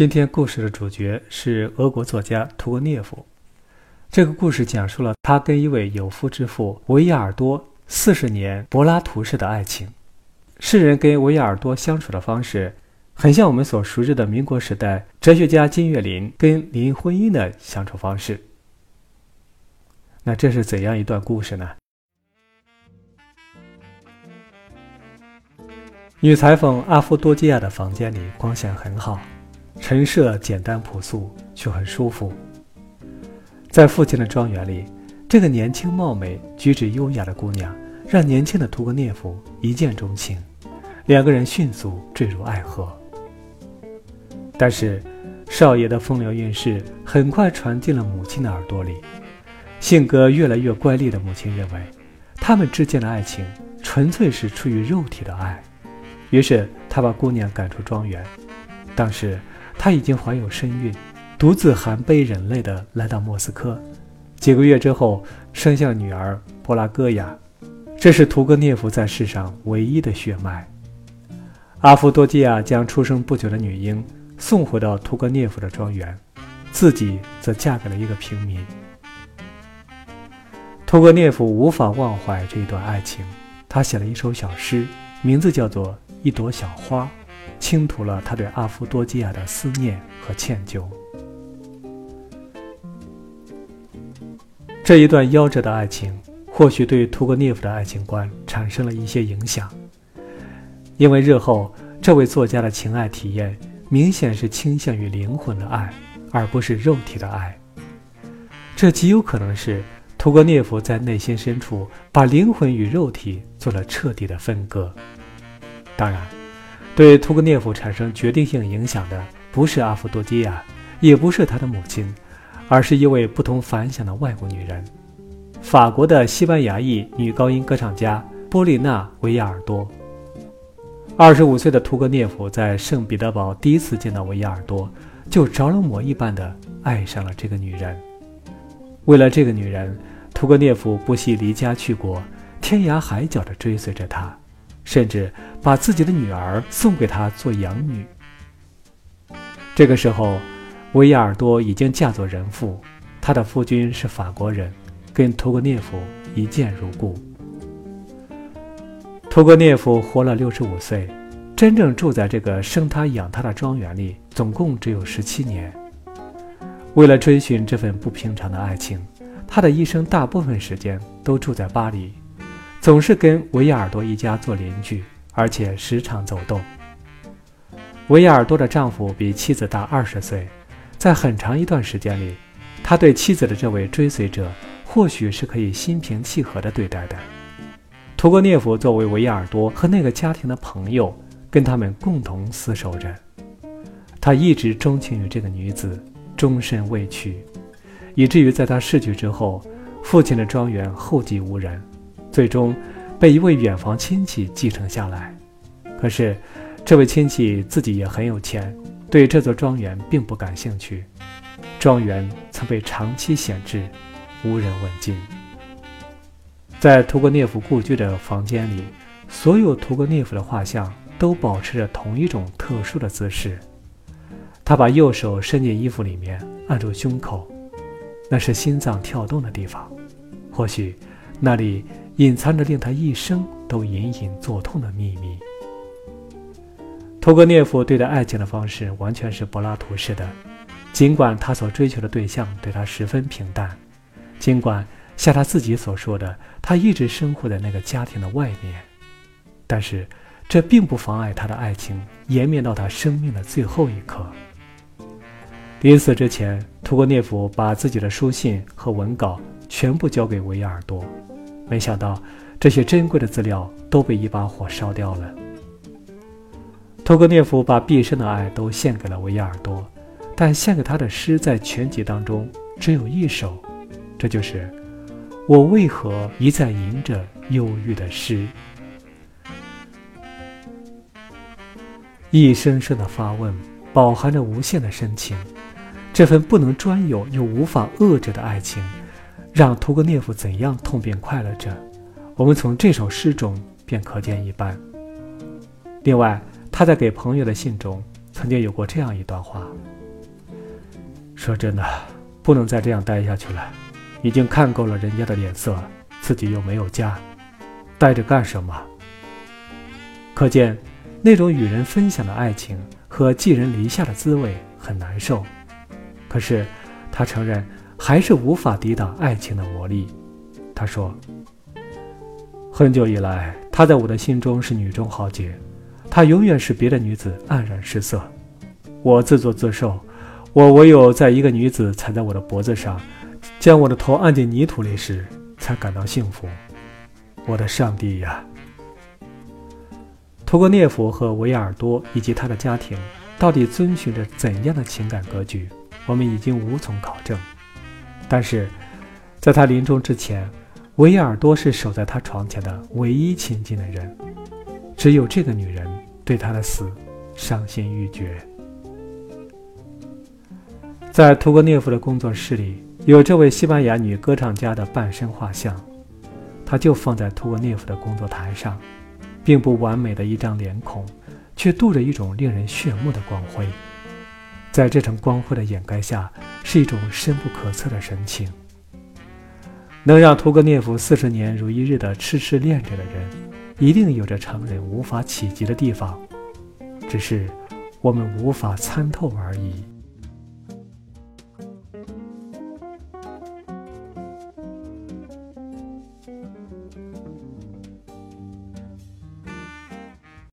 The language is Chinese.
今天故事的主角是俄国作家屠格涅夫。这个故事讲述了他跟一位有夫之妇维亚尔多四十年柏拉图式的爱情。世人跟维亚尔多相处的方式，很像我们所熟知的民国时代哲学家金岳霖跟林徽因的相处方式。那这是怎样一段故事呢？女裁缝阿夫多基亚的房间里光线很好。陈设简单朴素，却很舒服。在父亲的庄园里，这个年轻貌美、举止优雅的姑娘，让年轻的屠格涅夫一见钟情，两个人迅速坠入爱河。但是，少爷的风流韵事很快传进了母亲的耳朵里。性格越来越乖戾的母亲认为，他们之间的爱情纯粹是出于肉体的爱，于是他把姑娘赶出庄园。当时。她已经怀有身孕，独自含悲忍泪地来到莫斯科。几个月之后，生下女儿波拉戈亚。这是屠格涅夫在世上唯一的血脉。阿夫多基亚将出生不久的女婴送回到屠格涅夫的庄园，自己则嫁给了一个平民。屠格涅夫无法忘怀这一段爱情，他写了一首小诗，名字叫做《一朵小花》。倾吐了他对阿夫多基亚的思念和歉疚。这一段夭折的爱情，或许对屠格涅夫的爱情观产生了一些影响，因为日后这位作家的情爱体验明显是倾向于灵魂的爱，而不是肉体的爱。这极有可能是屠格涅夫在内心深处把灵魂与肉体做了彻底的分割。当然。对屠格涅夫产生决定性影响的，不是阿夫多基亚，也不是他的母亲，而是一位不同凡响的外国女人——法国的西班牙裔女高音歌唱家波丽娜·维亚尔多。二十五岁的屠格涅夫在圣彼得堡第一次见到维亚尔多，就着了魔一般的爱上了这个女人。为了这个女人，屠格涅夫不惜离家去国，天涯海角地追随着她。甚至把自己的女儿送给他做养女。这个时候，维亚尔多已经嫁作人妇，她的夫君是法国人，跟屠格涅夫一见如故。屠格涅夫活了六十五岁，真正住在这个生他养他的庄园里，总共只有十七年。为了追寻这份不平常的爱情，他的一生大部分时间都住在巴黎。总是跟维亚尔多一家做邻居，而且时常走动。维亚尔多的丈夫比妻子大二十岁，在很长一段时间里，他对妻子的这位追随者或许是可以心平气和地对待的。屠格涅夫作为维亚尔多和那个家庭的朋友，跟他们共同厮守着。他一直钟情于这个女子，终身未娶，以至于在他逝去之后，父亲的庄园后继无人。最终，被一位远房亲戚继承下来。可是，这位亲戚自己也很有钱，对这座庄园并不感兴趣。庄园曾被长期闲置，无人问津。在屠格涅夫故居的房间里，所有屠格涅夫的画像都保持着同一种特殊的姿势。他把右手伸进衣服里面，按住胸口，那是心脏跳动的地方。或许，那里。隐藏着令他一生都隐隐作痛的秘密。屠格涅夫对待爱情的方式完全是柏拉图式的，尽管他所追求的对象对他十分平淡，尽管像他自己所说的，他一直生活在那个家庭的外面，但是这并不妨碍他的爱情延绵到他生命的最后一刻。临死之前，屠格涅夫把自己的书信和文稿全部交给维亚尔多。没想到，这些珍贵的资料都被一把火烧掉了。托格涅夫把毕生的爱都献给了维亚尔多，但献给他的诗在全集当中只有一首，这就是“我为何一再吟着忧郁的诗”。一声声的发问，饱含着无限的深情。这份不能专有又无法遏制的爱情。让屠格涅夫怎样痛并快乐着，我们从这首诗中便可见一斑。另外，他在给朋友的信中曾经有过这样一段话：说真的，不能再这样待下去了，已经看够了人家的脸色，自己又没有家，待着干什么？可见，那种与人分享的爱情和寄人篱下的滋味很难受。可是，他承认还是无法抵挡爱情的魔力。他说：“很久以来，她在我的心中是女中豪杰，她永远使别的女子黯然失色。我自作自受，我唯有在一个女子踩在我的脖子上，将我的头按进泥土里时，才感到幸福。我的上帝呀！”屠格涅夫和维亚尔多以及他的家庭到底遵循着怎样的情感格局，我们已经无从考证。但是，在他临终之前，维亚尔多是守在他床前的唯一亲近的人，只有这个女人对他的死伤心欲绝。在屠格涅夫的工作室里，有这位西班牙女歌唱家的半身画像，他就放在屠格涅夫的工作台上，并不完美的一张脸孔，却镀着一种令人炫目的光辉，在这层光辉的掩盖下，是一种深不可测的神情。能让屠格涅夫四十年如一日的痴痴恋着的人，一定有着常人无法企及的地方，只是我们无法参透而已。